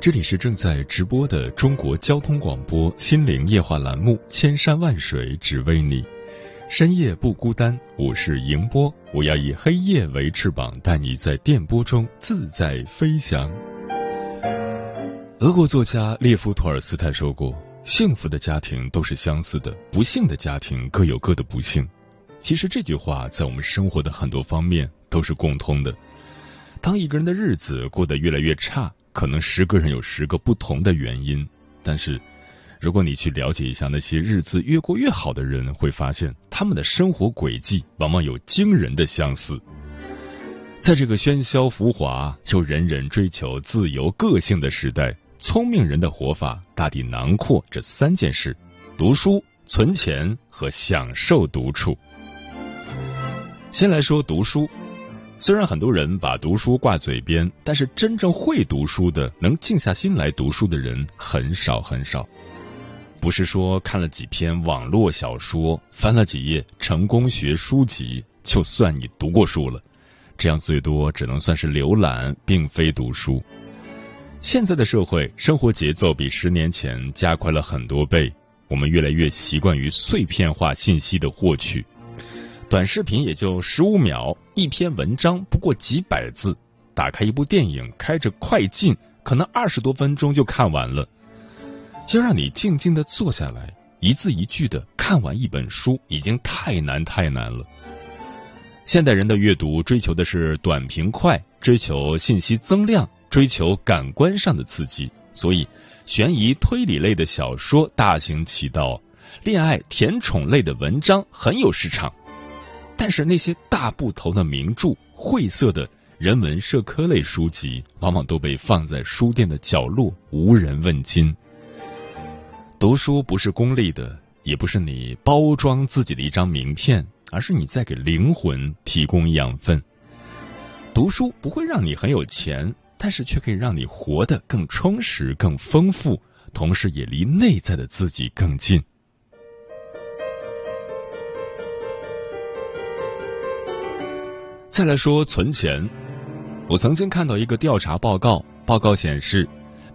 这里是正在直播的中国交通广播心灵夜话栏目《千山万水只为你》，深夜不孤单，我是迎波，我要以黑夜为翅膀，带你在电波中自在飞翔。俄国作家列夫·托尔斯泰说过：“幸福的家庭都是相似的，不幸的家庭各有各的不幸。”其实这句话在我们生活的很多方面都是共通的。当一个人的日子过得越来越差，可能十个人有十个不同的原因。但是，如果你去了解一下那些日子越过越好的人，会发现他们的生活轨迹往往有惊人的相似。在这个喧嚣浮华又人人追求自由个性的时代，聪明人的活法大抵囊括这三件事：读书、存钱和享受独处。先来说读书。虽然很多人把读书挂嘴边，但是真正会读书的、能静下心来读书的人很少很少。不是说看了几篇网络小说、翻了几页成功学书籍就算你读过书了，这样最多只能算是浏览，并非读书。现在的社会生活节奏比十年前加快了很多倍，我们越来越习惯于碎片化信息的获取。短视频也就十五秒，一篇文章不过几百字。打开一部电影，开着快进，可能二十多分钟就看完了。要让你静静的坐下来，一字一句的看完一本书，已经太难太难了。现代人的阅读追求的是短平快，追求信息增量，追求感官上的刺激，所以悬疑推理类的小说大行其道，恋爱甜宠类的文章很有市场。但是那些大部头的名著、晦涩的人文社科类书籍，往往都被放在书店的角落，无人问津。读书不是功利的，也不是你包装自己的一张名片，而是你在给灵魂提供养分。读书不会让你很有钱，但是却可以让你活得更充实、更丰富，同时也离内在的自己更近。再来说存钱，我曾经看到一个调查报告，报告显示，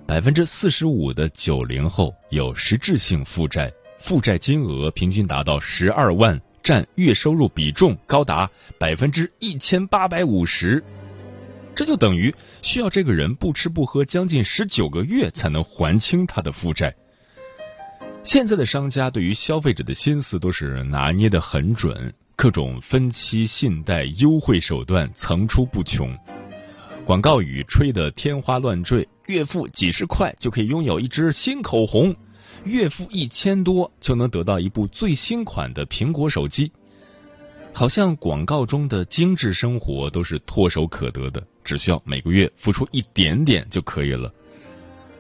百分之四十五的九零后有实质性负债，负债金额平均达到十二万，占月收入比重高达百分之一千八百五十，这就等于需要这个人不吃不喝将近十九个月才能还清他的负债。现在的商家对于消费者的心思都是拿捏的很准。各种分期信贷优惠手段层出不穷，广告语吹得天花乱坠，月付几十块就可以拥有一支新口红，月付一千多就能得到一部最新款的苹果手机，好像广告中的精致生活都是唾手可得的，只需要每个月付出一点点就可以了。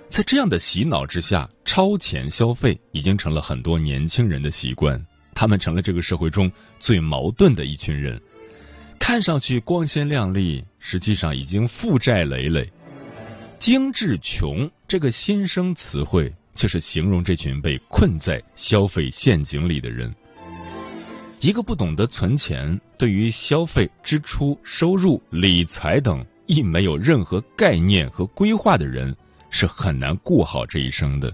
在这样的洗脑之下，超前消费已经成了很多年轻人的习惯。他们成了这个社会中最矛盾的一群人，看上去光鲜亮丽，实际上已经负债累累。精致穷这个新生词汇，就是形容这群被困在消费陷阱里的人。一个不懂得存钱，对于消费、支出、收入、理财等亦没有任何概念和规划的人，是很难过好这一生的。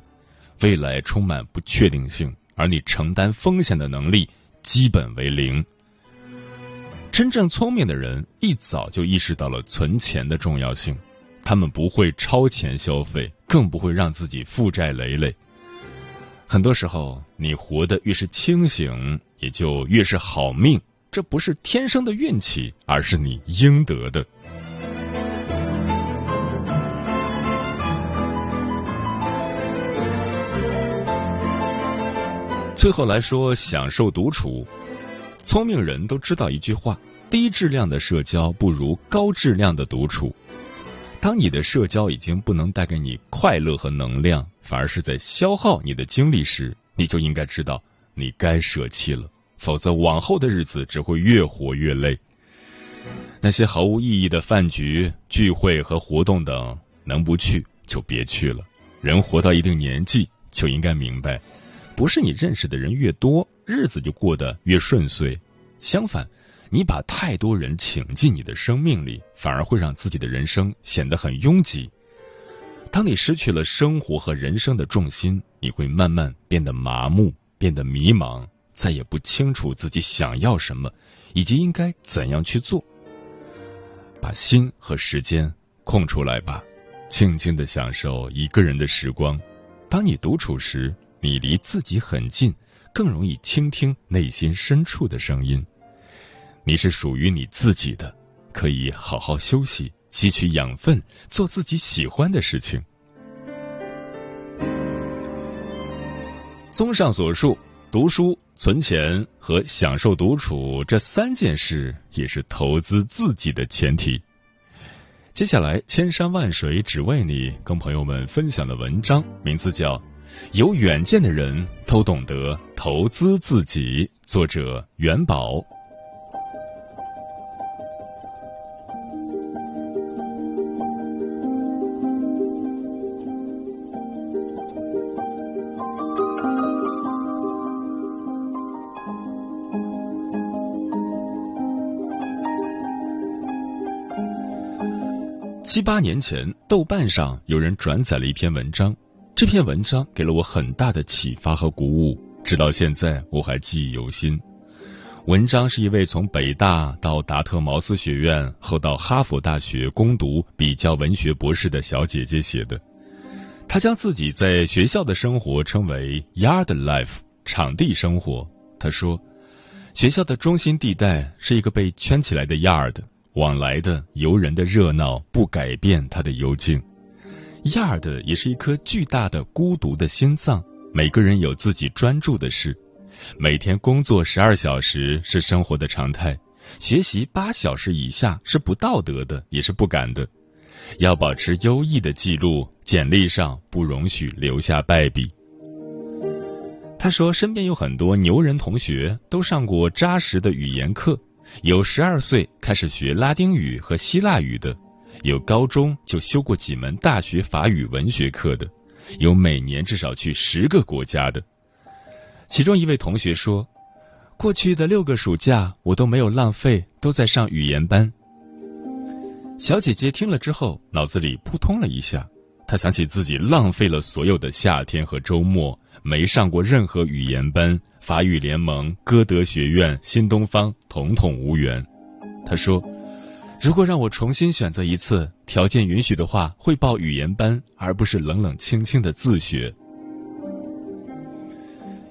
未来充满不确定性。而你承担风险的能力基本为零。真正聪明的人一早就意识到了存钱的重要性，他们不会超前消费，更不会让自己负债累累。很多时候，你活得越是清醒，也就越是好命。这不是天生的运气，而是你应得的。最后来说，享受独处。聪明人都知道一句话：低质量的社交不如高质量的独处。当你的社交已经不能带给你快乐和能量，反而是在消耗你的精力时，你就应该知道你该舍弃了，否则往后的日子只会越活越累。那些毫无意义的饭局、聚会和活动等，能不去就别去了。人活到一定年纪，就应该明白。不是你认识的人越多，日子就过得越顺遂。相反，你把太多人请进你的生命里，反而会让自己的人生显得很拥挤。当你失去了生活和人生的重心，你会慢慢变得麻木，变得迷茫，再也不清楚自己想要什么，以及应该怎样去做。把心和时间空出来吧，静静的享受一个人的时光。当你独处时。你离自己很近，更容易倾听内心深处的声音。你是属于你自己的，可以好好休息，吸取养分，做自己喜欢的事情。综上所述，读书、存钱和享受独处这三件事，也是投资自己的前提。接下来，千山万水只为你，跟朋友们分享的文章名字叫。有远见的人都懂得投资自己。作者：元宝。七八年前，豆瓣上有人转载了一篇文章。这篇文章给了我很大的启发和鼓舞，直到现在我还记忆犹新。文章是一位从北大到达特茅斯学院，后到哈佛大学攻读比较文学博士的小姐姐写的。她将自己在学校的生活称为 “yard life”（ 场地生活）。她说，学校的中心地带是一个被圈起来的 yard，往来的游人的热闹不改变它的幽静。亚尔的也是一颗巨大的孤独的心脏，每个人有自己专注的事。每天工作十二小时是生活的常态，学习八小时以下是不道德的，也是不敢的。要保持优异的记录，简历上不容许留下败笔。他说，身边有很多牛人同学，都上过扎实的语言课，有十二岁开始学拉丁语和希腊语的。有高中就修过几门大学法语文学课的，有每年至少去十个国家的。其中一位同学说：“过去的六个暑假我都没有浪费，都在上语言班。”小姐姐听了之后，脑子里扑通了一下，她想起自己浪费了所有的夏天和周末，没上过任何语言班，法语联盟、歌德学院、新东方，统统无缘。她说。如果让我重新选择一次，条件允许的话，会报语言班，而不是冷冷清清的自学。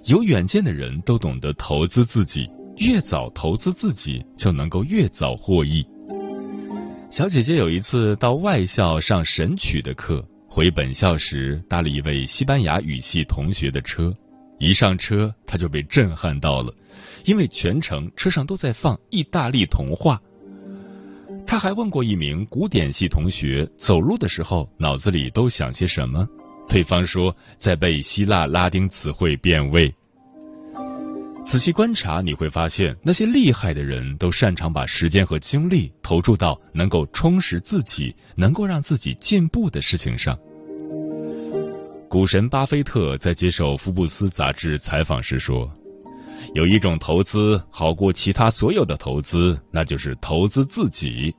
有远见的人都懂得投资自己，越早投资自己，就能够越早获益。小姐姐有一次到外校上神曲的课，回本校时搭了一位西班牙语系同学的车，一上车她就被震撼到了，因为全程车上都在放意大利童话。他还问过一名古典系同学，走路的时候脑子里都想些什么？对方说在背希腊拉丁词汇变位。仔细观察，你会发现那些厉害的人都擅长把时间和精力投注到能够充实自己、能够让自己进步的事情上。股神巴菲特在接受福布斯杂志采访时说。有一种投资好过其他所有的投资，那就是投资自己。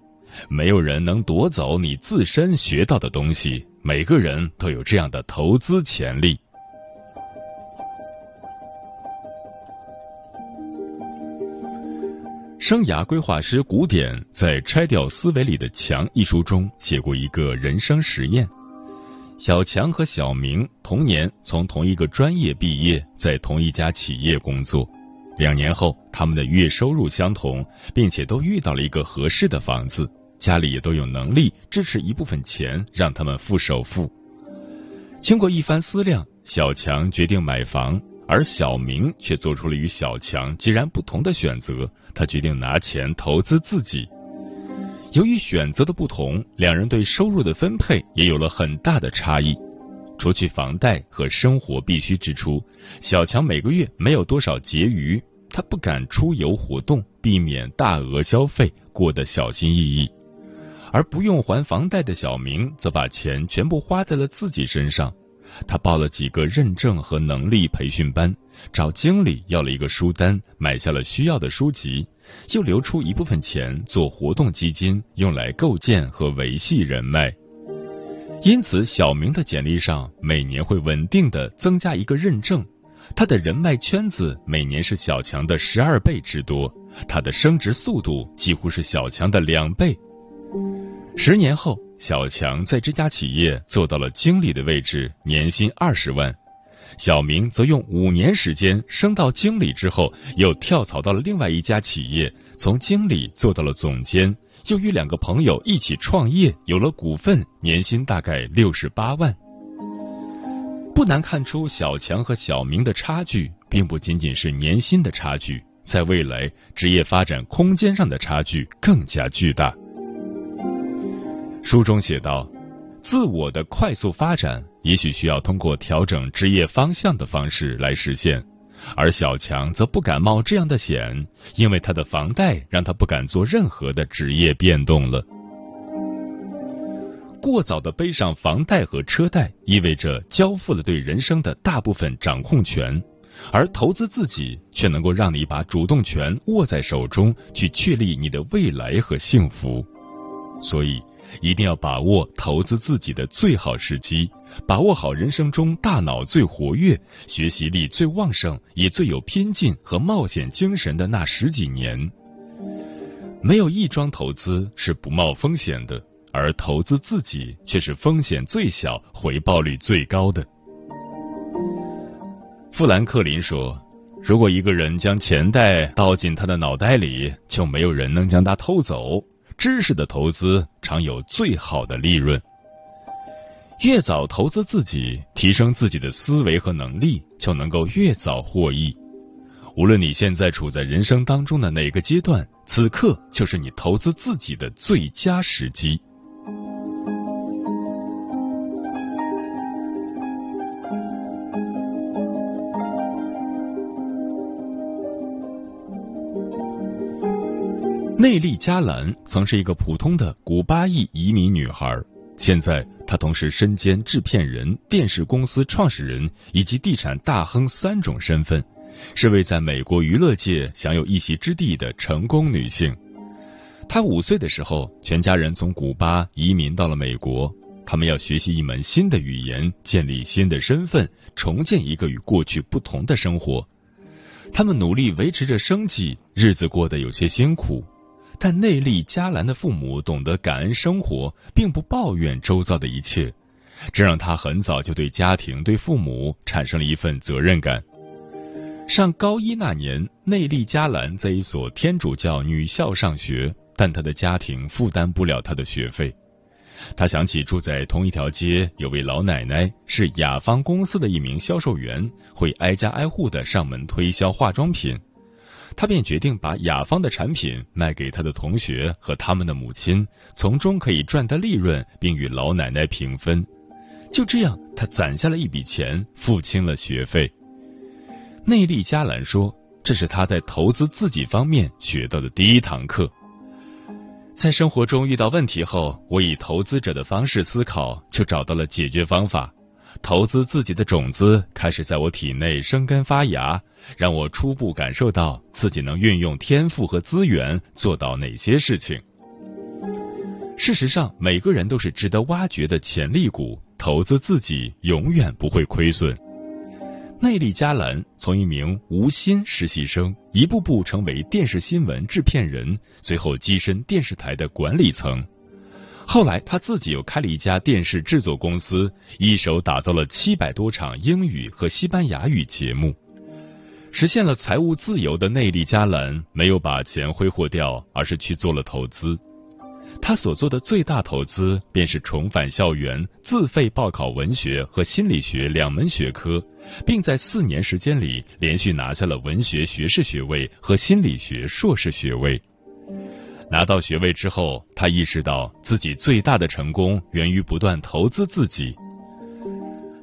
没有人能夺走你自身学到的东西，每个人都有这样的投资潜力。生涯规划师古典在《拆掉思维里的墙》一书中写过一个人生实验：小强和小明同年从同一个专业毕业，在同一家企业工作。两年后，他们的月收入相同，并且都遇到了一个合适的房子，家里也都有能力支持一部分钱让他们付首付。经过一番思量，小强决定买房，而小明却做出了与小强截然不同的选择。他决定拿钱投资自己。由于选择的不同，两人对收入的分配也有了很大的差异。除去房贷和生活必需支出，小强每个月没有多少结余，他不敢出游活动，避免大额消费，过得小心翼翼。而不用还房贷的小明，则把钱全部花在了自己身上。他报了几个认证和能力培训班，找经理要了一个书单，买下了需要的书籍，又留出一部分钱做活动基金，用来构建和维系人脉。因此，小明的简历上每年会稳定的增加一个认证，他的人脉圈子每年是小强的十二倍之多，他的升职速度几乎是小强的两倍。十年后，小强在这家企业做到了经理的位置，年薪二十万；小明则用五年时间升到经理之后，又跳槽到了另外一家企业，从经理做到了总监。就与两个朋友一起创业，有了股份，年薪大概六十八万。不难看出，小强和小明的差距，并不仅仅是年薪的差距，在未来职业发展空间上的差距更加巨大。书中写道：“自我的快速发展，也许需要通过调整职业方向的方式来实现。”而小强则不敢冒这样的险，因为他的房贷让他不敢做任何的职业变动了。过早的背上房贷和车贷，意味着交付了对人生的大部分掌控权，而投资自己却能够让你把主动权握在手中，去确立你的未来和幸福。所以。一定要把握投资自己的最好时机，把握好人生中大脑最活跃、学习力最旺盛、也最有拼劲和冒险精神的那十几年。没有一桩投资是不冒风险的，而投资自己却是风险最小、回报率最高的。富兰克林说：“如果一个人将钱袋倒进他的脑袋里，就没有人能将他偷走。”知识的投资常有最好的利润。越早投资自己，提升自己的思维和能力，就能够越早获益。无论你现在处在人生当中的哪个阶段，此刻就是你投资自己的最佳时机。内利加兰曾是一个普通的古巴裔移民女孩，现在她同时身兼制片人、电视公司创始人以及地产大亨三种身份，是位在美国娱乐界享有一席之地的成功女性。她五岁的时候，全家人从古巴移民到了美国，他们要学习一门新的语言，建立新的身份，重建一个与过去不同的生活。他们努力维持着生计，日子过得有些辛苦。但内利加兰的父母懂得感恩生活，并不抱怨周遭的一切，这让他很早就对家庭、对父母产生了一份责任感。上高一那年，内利加兰在一所天主教女校上学，但他的家庭负担不了他的学费。他想起住在同一条街有位老奶奶，是雅芳公司的一名销售员，会挨家挨户的上门推销化妆品。他便决定把雅芳的产品卖给他的同学和他们的母亲，从中可以赚得利润，并与老奶奶平分。就这样，他攒下了一笔钱，付清了学费。内利加兰说：“这是他在投资自己方面学到的第一堂课。在生活中遇到问题后，我以投资者的方式思考，就找到了解决方法。”投资自己的种子开始在我体内生根发芽，让我初步感受到自己能运用天赋和资源做到哪些事情。事实上，每个人都是值得挖掘的潜力股，投资自己永远不会亏损。内利加兰从一名无薪实习生一步步成为电视新闻制片人，最后跻身电视台的管理层。后来他自己又开了一家电视制作公司，一手打造了七百多场英语和西班牙语节目。实现了财务自由的内利加兰没有把钱挥霍掉，而是去做了投资。他所做的最大投资便是重返校园，自费报考文学和心理学两门学科，并在四年时间里连续拿下了文学学士学位和心理学硕士学位。拿到学位之后，他意识到自己最大的成功源于不断投资自己。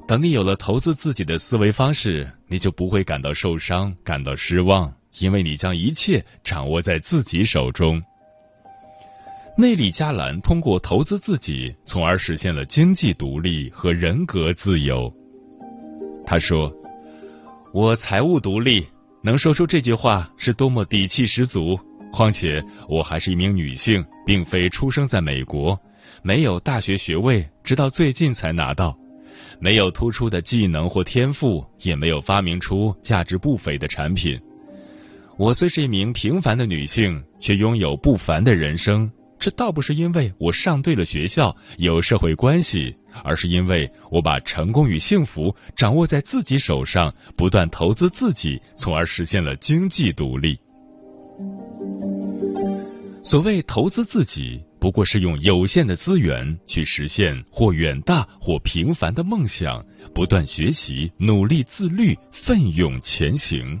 等你有了投资自己的思维方式，你就不会感到受伤、感到失望，因为你将一切掌握在自己手中。内里加兰通过投资自己，从而实现了经济独立和人格自由。他说：“我财务独立，能说出这句话是多么底气十足。况且我还是一名女性，并非出生在美国，没有大学学位，直到最近才拿到。”没有突出的技能或天赋，也没有发明出价值不菲的产品。我虽是一名平凡的女性，却拥有不凡的人生。这倒不是因为我上对了学校，有社会关系，而是因为我把成功与幸福掌握在自己手上，不断投资自己，从而实现了经济独立。所谓投资自己。不过是用有限的资源去实现或远大或平凡的梦想，不断学习、努力自律、奋勇前行。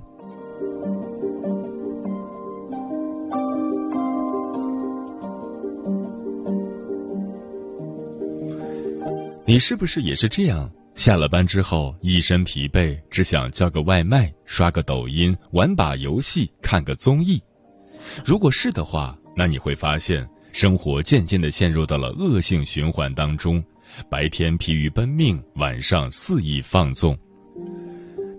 你是不是也是这样？下了班之后一身疲惫，只想叫个外卖、刷个抖音、玩把游戏、看个综艺？如果是的话，那你会发现。生活渐渐的陷入到了恶性循环当中，白天疲于奔命，晚上肆意放纵。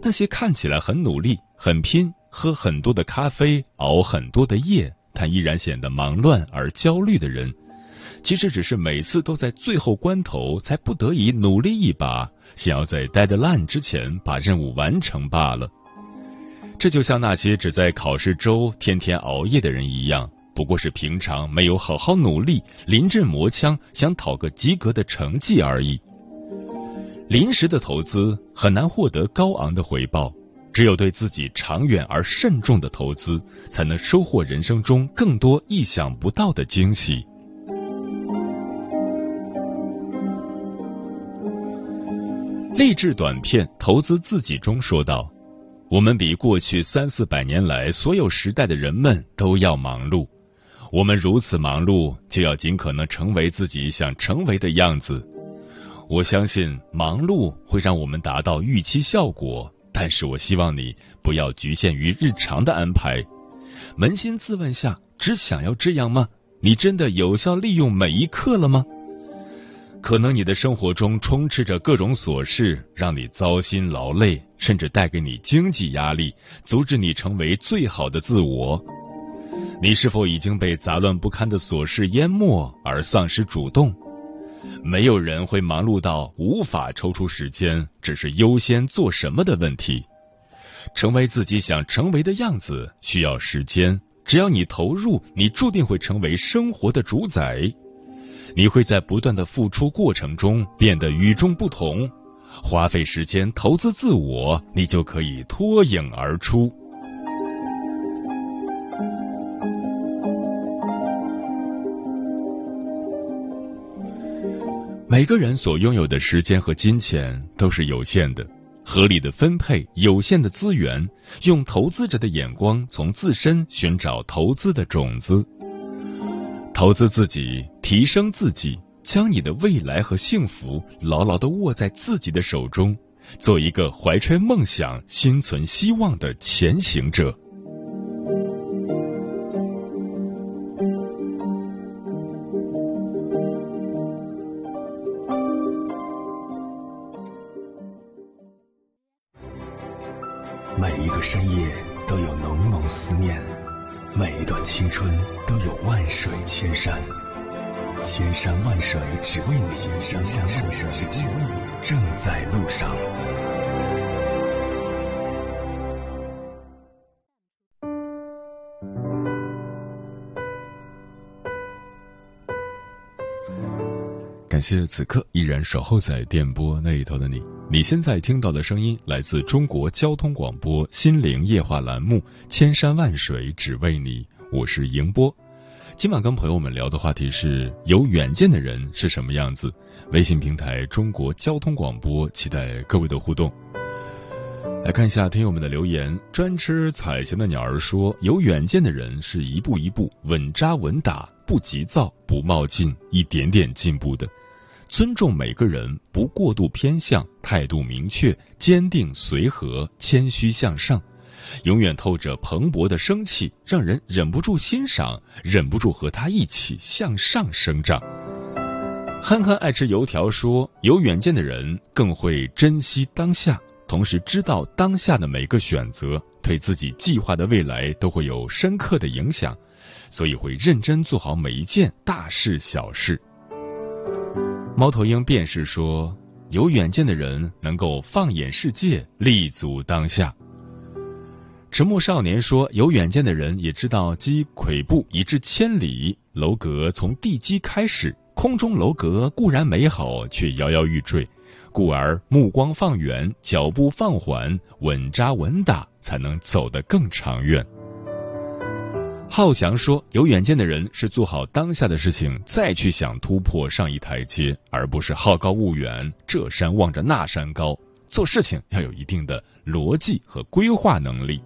那些看起来很努力、很拼、喝很多的咖啡、熬很多的夜，但依然显得忙乱而焦虑的人，其实只是每次都在最后关头才不得已努力一把，想要在 deadline 之前把任务完成罢了。这就像那些只在考试周天天熬夜的人一样。不过是平常没有好好努力，临阵磨枪，想讨个及格的成绩而已。临时的投资很难获得高昂的回报，只有对自己长远而慎重的投资，才能收获人生中更多意想不到的惊喜。励志短片《投资自己》中说道：“我们比过去三四百年来所有时代的人们都要忙碌。”我们如此忙碌，就要尽可能成为自己想成为的样子。我相信忙碌会让我们达到预期效果，但是我希望你不要局限于日常的安排。扪心自问下，只想要这样吗？你真的有效利用每一刻了吗？可能你的生活中充斥着各种琐事，让你糟心劳累，甚至带给你经济压力，阻止你成为最好的自我。你是否已经被杂乱不堪的琐事淹没而丧失主动？没有人会忙碌到无法抽出时间，只是优先做什么的问题。成为自己想成为的样子需要时间，只要你投入，你注定会成为生活的主宰。你会在不断的付出过程中变得与众不同，花费时间投资自我，你就可以脱颖而出。每个人所拥有的时间和金钱都是有限的，合理的分配有限的资源，用投资者的眼光从自身寻找投资的种子，投资自己，提升自己，将你的未来和幸福牢牢的握在自己的手中，做一个怀揣梦想、心存希望的前行者。谢此刻依然守候在电波那一头的你。你现在听到的声音来自中国交通广播心灵夜话栏目《千山万水只为你》，我是迎波。今晚跟朋友们聊的话题是有远见的人是什么样子。微信平台中国交通广播，期待各位的互动。来看一下听友们的留言。专吃彩霞的鸟儿说：“有远见的人是一步一步稳扎稳打，不急躁，不冒进，一点点进步的。尊重每个人，不过度偏向，态度明确，坚定随和，谦虚向上，永远透着蓬勃的生气，让人忍不住欣赏，忍不住和他一起向上生长。”憨憨爱吃油条说：“有远见的人更会珍惜当下，同时知道当下的每个选择对自己计划的未来都会有深刻的影响，所以会认真做好每一件大事小事。”猫头鹰便是说：“有远见的人能够放眼世界，立足当下。”迟暮少年说：“有远见的人也知道积跬步以至千里，楼阁从地基开始。”空中楼阁固然美好，却摇摇欲坠，故而目光放远，脚步放缓，稳扎稳打，才能走得更长远。浩翔说：“有远见的人是做好当下的事情，再去想突破上一台阶，而不是好高骛远，这山望着那山高。做事情要有一定的逻辑和规划能力。”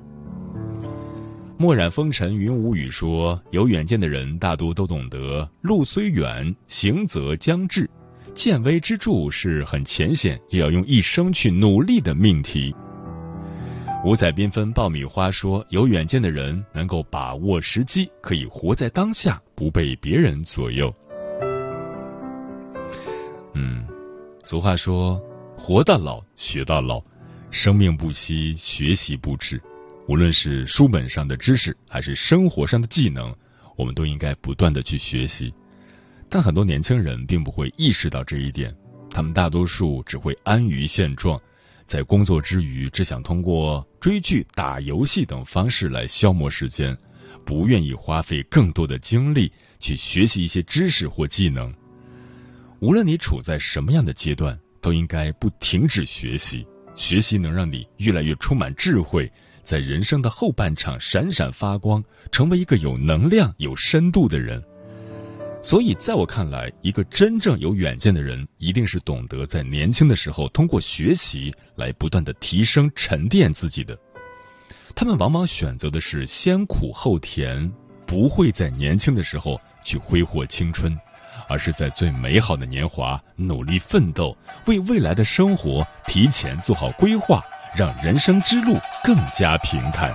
墨染风尘云无语说：“有远见的人大多都懂得，路虽远，行则将至。见微知著是很浅显，也要用一生去努力的命题。”五彩缤纷爆米花说：“有远见的人能够把握时机，可以活在当下，不被别人左右。”嗯，俗话说：“活到老，学到老，生命不息，学习不止。”无论是书本上的知识，还是生活上的技能，我们都应该不断的去学习。但很多年轻人并不会意识到这一点，他们大多数只会安于现状，在工作之余只想通过追剧、打游戏等方式来消磨时间，不愿意花费更多的精力去学习一些知识或技能。无论你处在什么样的阶段，都应该不停止学习，学习能让你越来越充满智慧。在人生的后半场闪闪发光，成为一个有能量、有深度的人。所以，在我看来，一个真正有远见的人，一定是懂得在年轻的时候通过学习来不断的提升、沉淀自己的。他们往往选择的是先苦后甜，不会在年轻的时候去挥霍青春，而是在最美好的年华努力奋斗，为未来的生活提前做好规划。让人生之路更加平坦。